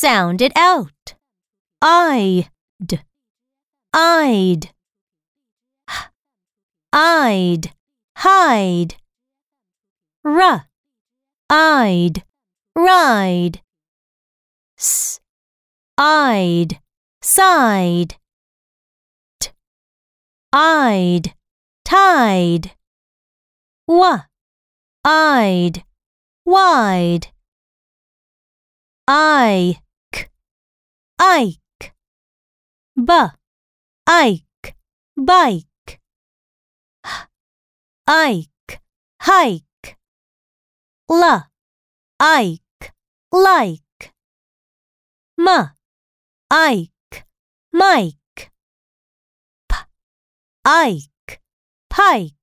Sound it out. I'd. I'd. I'd. Hide. R. I'd. Ride. S. I'd. Side. T. I'd. Tide. W. I'd. Wide. I. Ike. B. Ike. Bike. H. Ike. Hike. L. Ike. Like. M. Ike. Mike. P. Ike. Pike.